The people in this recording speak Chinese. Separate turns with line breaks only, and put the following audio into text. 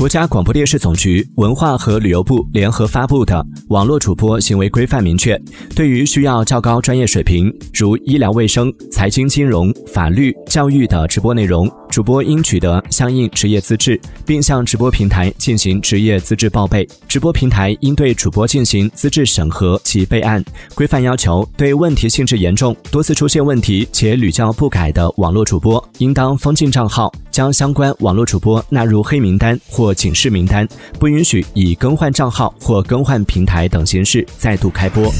国家广播电视总局、文化和旅游部联合发布的《网络主播行为规范》明确，对于需要较高专业水平，如医疗卫生、财经金融、法律、教育的直播内容，主播应取得相应职业资质，并向直播平台进行职业资质报备。直播平台应对主播进行资质审核及备案。规范要求，对问题性质严重、多次出现问题且屡教不改的网络主播，应当封禁账号，将相关网络主播纳入黑名单或。警示名单，不允许以更换账号或更换平台等形式再度开播。